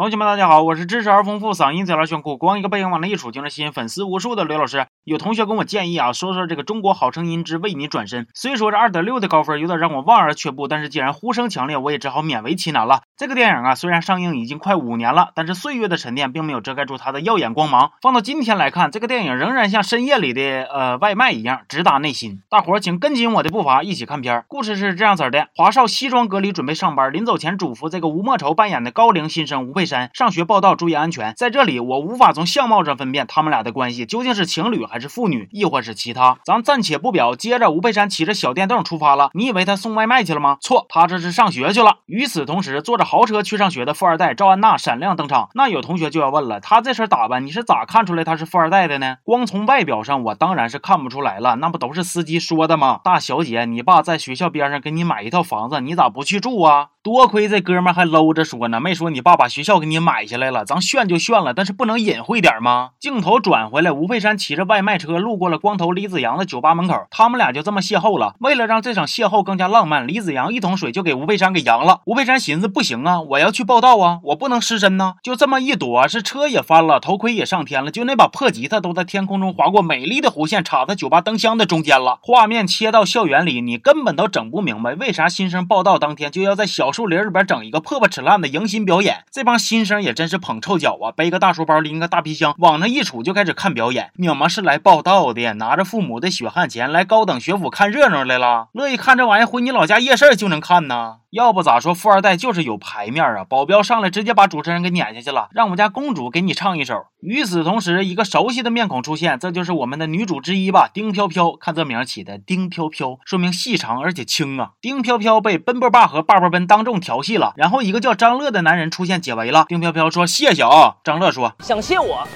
同学们，大家好，我是知识而丰富、嗓音贼拉炫酷、光一个背影往那一杵就能吸引粉丝无数的刘老师。有同学跟我建议啊，说说这个《中国好声音之为你转身》。虽说这二点六的高分有点让我望而却步，但是既然呼声强烈，我也只好勉为其难了。这个电影啊，虽然上映已经快五年了，但是岁月的沉淀并没有遮盖住它的耀眼光芒。放到今天来看，这个电影仍然像深夜里的呃外卖一样，直达内心。大伙儿请跟紧我的步伐，一起看片儿。故事是这样子的：华少西装革履准备上班，临走前嘱咐这个吴莫愁扮演的高龄新生吴佩山上学报道。注意安全，在这里我无法从相貌上分辨他们俩的关系究竟是情侣还是父女，亦或是其他。咱暂且不表。接着，吴佩山骑着小电动出发了。你以为他送外卖去了吗？错，他这是上学去了。与此同时，坐着豪车去上学的富二代赵安娜闪亮登场。那有同学就要问了，他这身打扮，你是咋看出来他是富二代的呢？光从外表上，我当然是看不出来了。那不都是司机说的吗？大小姐，你爸在学校边上给你买一套房子，你咋不去住啊？多亏这哥们还搂着说呢，没说你爸把学校给你买下来了，咱炫就炫了，但是不能隐晦点吗？镜头转回来，吴佩珊骑着外卖车路过了光头李子阳的酒吧门口，他们俩就这么邂逅了。为了让这场邂逅更加浪漫，李子阳一桶水就给吴佩珊给扬了。吴佩珊寻思不行啊，我要去报道啊，我不能失身呢。就这么一躲，是车也翻了，头盔也上天了，就那把破吉他都在天空中划过美丽的弧线，插在酒吧灯箱的中间了。画面切到校园里，你根本都整不明白，为啥新生报道当天就要在小树林里边整一。一个破破烂烂的迎新表演，这帮新生也真是捧臭脚啊！背个大书包，拎个大皮箱，往那一杵就开始看表演。你们是来报道的，拿着父母的血汗钱来高等学府看热闹来了？乐意看这玩意儿回你老家夜市就能看呢？要不咋说富二代就是有排面啊！保镖上来直接把主持人给撵下去了，让我们家公主给你唱一首。与此同时，一个熟悉的面孔出现，这就是我们的女主之一吧？丁飘飘，看这名起的丁飘飘，说明细长而且轻啊！丁飘飘被奔波霸和霸波奔当众调戏了，然后一个叫张乐的男人出现解围了。丁飘飘说谢谢啊，张乐说想谢我，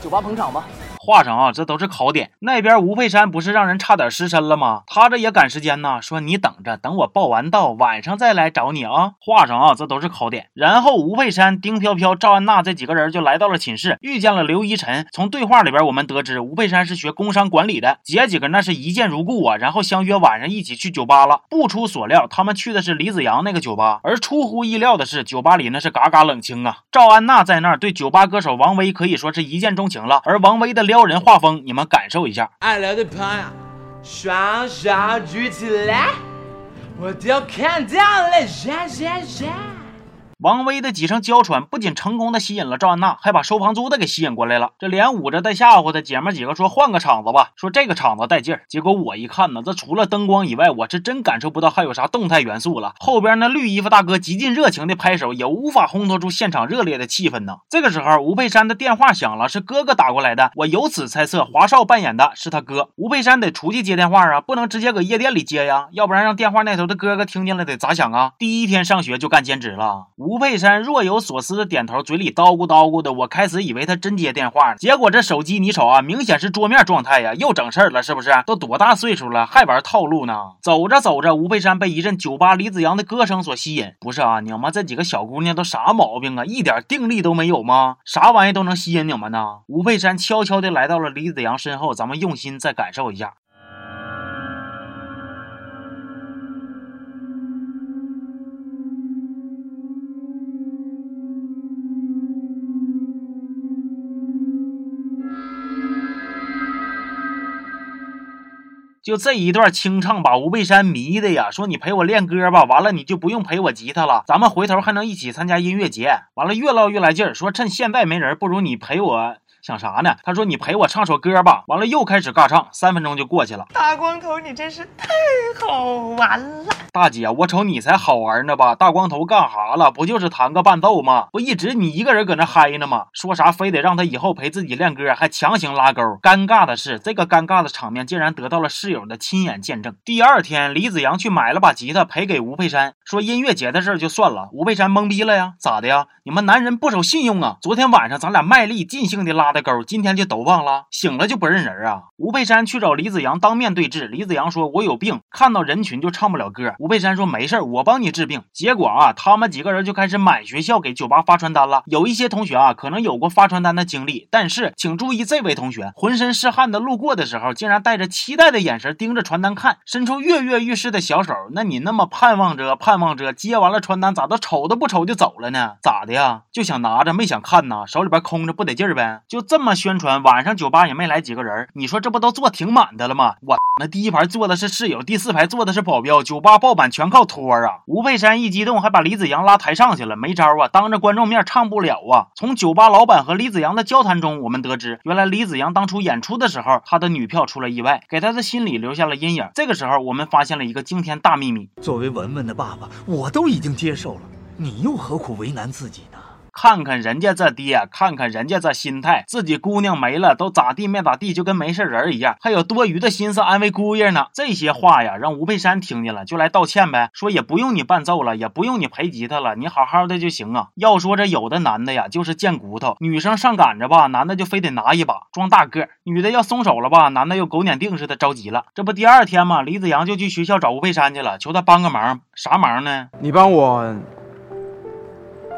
酒吧捧场吧。画上啊，这都是考点。那边吴佩珊不是让人差点失身了吗？他这也赶时间呢，说你等着，等我报完到，晚上再来找你啊。画上啊，这都是考点。然后吴佩珊、丁飘飘、赵安娜这几个人就来到了寝室，遇见了刘依晨。从对话里边我们得知，吴佩珊是学工商管理的，姐几个那是一见如故啊。然后相约晚上一起去酒吧了。不出所料，他们去的是李子阳那个酒吧。而出乎意料的是，酒吧里那是嘎嘎冷清啊。赵安娜在那儿对酒吧歌手王威可以说是一见钟情了，而王威的撩。撩人画风，你们感受一下。爱聊的朋友，双手举起来，我都看到了。王威的几声娇喘不仅成功的吸引了赵安娜，还把收房租的给吸引过来了。这连捂着带吓唬的姐们几个说换个场子吧，说这个场子带劲儿。结果我一看呢，这除了灯光以外，我是真感受不到还有啥动态元素了。后边那绿衣服大哥极尽热情的拍手，也无法烘托出现场热烈的气氛呢。这个时候，吴佩珊的电话响了，是哥哥打过来的。我由此猜测，华少扮演的是他哥。吴佩珊得出去接电话啊，不能直接搁夜店里接呀，要不然让电话那头的哥哥听见了得咋想啊？第一天上学就干兼职了。吴吴佩珊若有所思的点头，嘴里叨咕叨咕的。我开始以为他真接电话呢，结果这手机你瞅啊，明显是桌面状态呀，又整事儿了，是不是？都多大岁数了，还玩套路呢？走着走着，吴佩珊被一阵酒吧李子阳的歌声所吸引。不是啊，你们这几个小姑娘都啥毛病啊？一点定力都没有吗？啥玩意都能吸引你们呢？吴佩珊悄悄地来到了李子阳身后，咱们用心再感受一下。就这一段清唱，把吴佩珊迷的呀，说你陪我练歌吧，完了你就不用陪我吉他了，咱们回头还能一起参加音乐节。完了越唠越来劲儿，说趁现在没人，不如你陪我。想啥呢？他说：“你陪我唱首歌吧。”完了又开始尬唱，三分钟就过去了。大光头，你真是太好玩了！大姐，我瞅你才好玩呢吧？大光头干哈了？不就是弹个伴奏吗？不一直你一个人搁那嗨呢吗？说啥非得让他以后陪自己练歌，还强行拉钩。尴尬的是，这个尴尬的场面竟然得到了室友的亲眼见证。第二天，李子阳去买了把吉他赔给吴佩珊，说音乐节的事儿就算了。吴佩珊懵逼了呀？咋的呀？你们男人不守信用啊？昨天晚上咱俩卖力尽兴的拉。的钩，今天就都忘了，醒了就不认人啊？吴佩山去找李子阳当面对质，李子阳说：“我有病，看到人群就唱不了歌。”吴佩山说：“没事我帮你治病。”结果啊，他们几个人就开始满学校给酒吧发传单了。有一些同学啊，可能有过发传单的经历，但是请注意，这位同学浑身是汗的路过的时候，竟然带着期待的眼神神盯着传单看，伸出跃跃欲试的小手。那你那么盼望着盼望着，接完了传单咋都瞅都不瞅就走了呢？咋的呀？就想拿着没想看呐？手里边空着不得劲儿呗？就这么宣传，晚上酒吧也没来几个人，你说这不都坐挺满的了吗？我那第一排坐的是室友，第四排坐的是保镖，酒吧爆满全靠托啊！吴佩山一激动，还把李子阳拉台上去了，没招啊，当着观众面唱不了啊。从酒吧老板和李子阳的交谈中，我们得知，原来李子阳当初演出的时候，他的女票出了意外，给他的心你留下了阴影。这个时候，我们发现了一个惊天大秘密：作为文文的爸爸，我都已经接受了，你又何苦为难自己呢？看看人家这爹，看看人家这心态，自己姑娘没了都咋地没咋地，就跟没事人一样，还有多余的心思安慰姑爷呢。这些话呀，让吴佩山听见了，就来道歉呗，说也不用你伴奏了，也不用你陪吉他了，你好好的就行啊。要说这有的男的呀，就是贱骨头，女生上赶着吧，男的就非得拿一把装大个；女的要松手了吧，男的又狗撵腚似的着急了。这不第二天嘛，李子阳就去学校找吴佩山去了，求他帮个忙，啥忙呢？你帮我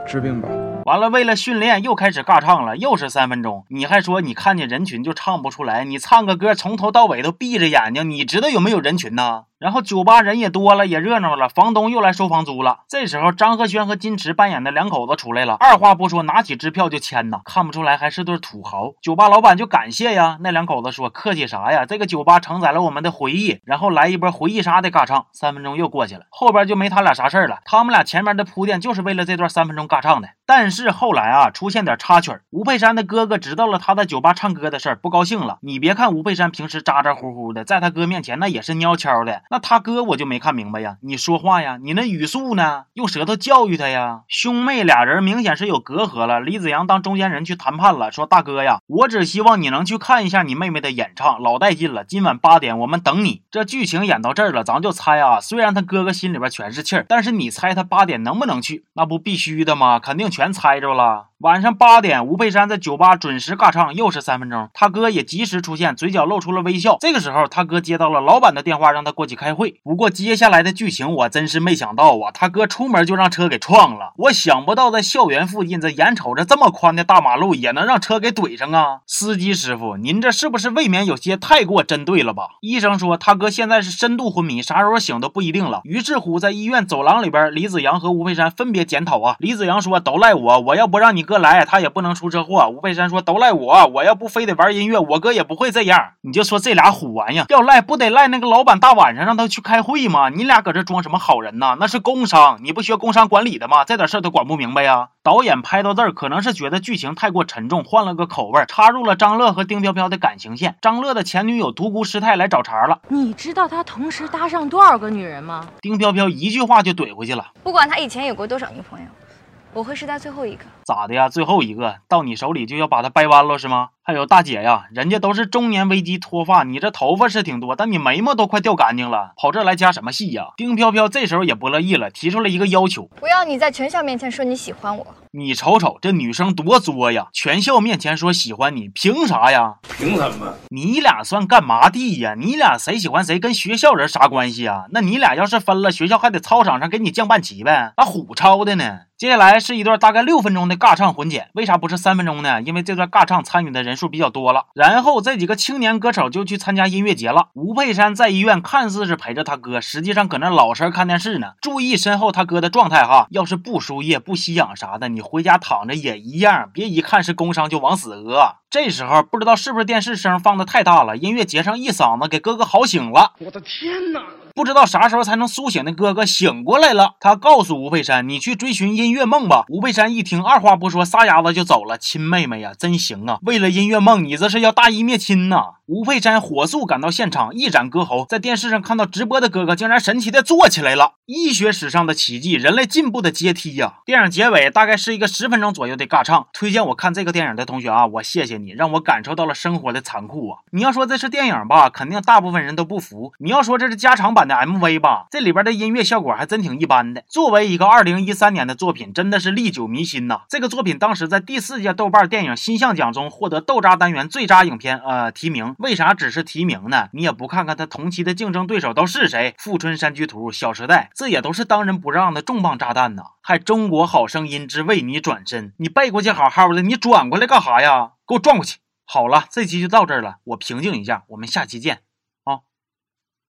治病吧。完了，为了训练又开始尬唱了，又是三分钟。你还说你看见人群就唱不出来？你唱个歌从头到尾都闭着眼睛，你知道有没有人群呢？然后酒吧人也多了，也热闹了，房东又来收房租了。这时候张赫宣和金池扮演的两口子出来了，二话不说拿起支票就签呐，看不出来还是对土豪。酒吧老板就感谢呀，那两口子说客气啥呀？这个酒吧承载了我们的回忆，然后来一波回忆杀的尬唱。三分钟又过去了，后边就没他俩啥事儿了。他们俩前面的铺垫就是为了这段三分钟尬唱的。但是后来啊，出现点插曲，吴佩山的哥哥知道了他在酒吧唱歌的事儿，不高兴了。你别看吴佩山平时咋咋呼呼的，在他哥面前那也是蔫悄的。那他哥我就没看明白呀，你说话呀，你那语速呢？用舌头教育他呀。兄妹俩人明显是有隔阂了。李子阳当中间人去谈判了，说大哥呀，我只希望你能去看一下你妹妹的演唱，老带劲了。今晚八点我们等你。这剧情演到这儿了，咱就猜啊。虽然他哥哥心里边全是气儿，但是你猜他八点能不能去？那不必须的吗？肯定全。猜着了。晚上八点，吴佩山在酒吧准时尬唱，又是三分钟。他哥也及时出现，嘴角露出了微笑。这个时候，他哥接到了老板的电话，让他过去开会。不过接下来的剧情，我真是没想到啊！他哥出门就让车给撞了。我想不到在校园附近，这眼瞅着这么宽的大马路，也能让车给怼上啊！司机师傅，您这是不是未免有些太过针对了吧？医生说他哥现在是深度昏迷，啥时候醒都不一定了。于是乎，在医院走廊里边，李子阳和吴佩山分别检讨啊。李子阳说：“都赖我，我要不让你哥来，他也不能出车祸。”吴佩山说：“都赖我，我要不非得玩音乐，我哥也不会这样。”你就说这俩虎玩意，要赖不得赖那个老板大晚上让他去开会吗？你俩搁这装什么好人呢？那是工商，你不学工商管理的吗？这点事都管不明白呀？导演拍到这儿，可能是觉得剧情太过沉重，换了个口味，插入了张乐和丁飘飘的感情线。张乐的前女友独孤师太来找茬了。你知道他同时搭上多少个女人吗？丁飘飘一句话就怼回去了。不管他以前有过多少女朋友，我会是他最后一个。咋的呀？最后一个到你手里就要把它掰弯了是吗？还有大姐呀，人家都是中年危机脱发，你这头发是挺多，但你眉毛都快掉干净了，跑这来加什么戏呀？丁飘飘这时候也不乐意了，提出了一个要求：不要你在全校面前说你喜欢我。你瞅瞅这女生多作呀！全校面前说喜欢你，凭啥呀？凭什么？你俩算干嘛的呀？你俩谁喜欢谁跟学校人啥关系啊？那你俩要是分了，学校还得操场上给你降半旗呗？那虎超的呢？接下来是一段大概六分钟的尬唱混剪，为啥不是三分钟呢？因为这段尬唱参与的人数比较多了。然后这几个青年歌手就去参加音乐节了。吴佩山在医院看似是陪着他哥，实际上搁那老实看电视呢。注意身后他哥的状态哈，要是不输液不吸氧啥的，你回家躺着也一样。别一看是工伤就往死讹。这时候不知道是不是电视声放的太大了，音乐节上一嗓子给哥哥嚎醒了。我的天哪！不知道啥时候才能苏醒的哥哥醒过来了。他告诉吴佩山：“你去追寻音乐梦吧。”吴佩山一听，二话不说，撒丫子就走了。亲妹妹呀，真行啊！为了音乐梦，你这是要大义灭亲呐！吴佩山火速赶到现场，一展歌喉。在电视上看到直播的哥哥，竟然神奇的坐起来了。医学史上的奇迹，人类进步的阶梯呀！电影结尾大概是一个十分钟左右的尬唱。推荐我看这个电影的同学啊，我谢谢你。让我感受到了生活的残酷啊！你要说这是电影吧，肯定大部分人都不服；你要说这是加长版的 MV 吧，这里边的音乐效果还真挺一般的。作为一个二零一三年的作品，真的是历久弥新呐！这个作品当时在第四届豆瓣电影新象奖中获得豆渣单元最渣影片呃提名，为啥只是提名呢？你也不看看他同期的竞争对手都是谁？富春山居图、小时代，这也都是当仁不让的重磅炸弹呐！还中国好声音之为你转身，你背过去好好的，你转过来干啥呀？给我撞过去！好了，这期就到这儿了，我平静一下，我们下期见。